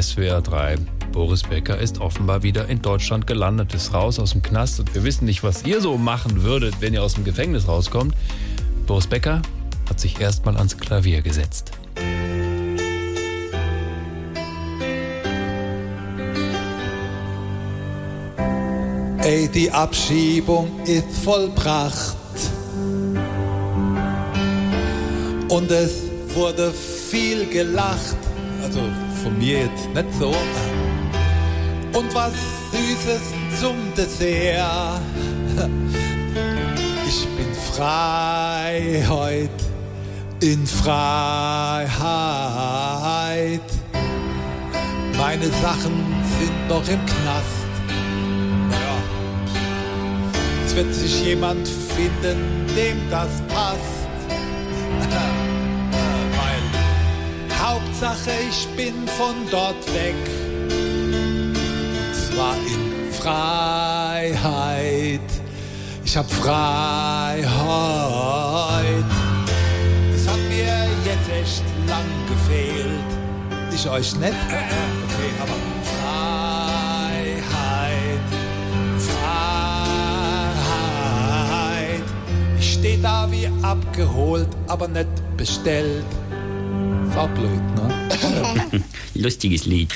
SWR 3. Boris Becker ist offenbar wieder in Deutschland gelandet, ist raus aus dem Knast und wir wissen nicht, was ihr so machen würdet, wenn ihr aus dem Gefängnis rauskommt. Boris Becker hat sich erstmal ans Klavier gesetzt. Ey, die Abschiebung ist vollbracht. Und es wurde viel gelacht. Also von mir jetzt nicht so. Und was Süßes zum Dessert. Ich bin frei heut in Freiheit. Meine Sachen sind noch im Knast. Naja, es wird sich jemand finden, dem das passt. Hauptsache, ich bin von dort weg. Zwar in Freiheit. Ich hab Freiheit. Es hat mir jetzt echt lang gefehlt. Ich euch nicht? Okay, aber Freiheit. Freiheit. Ich steh da wie abgeholt, aber nicht bestellt. Ist auch blöd, ne? Lustiges Lied.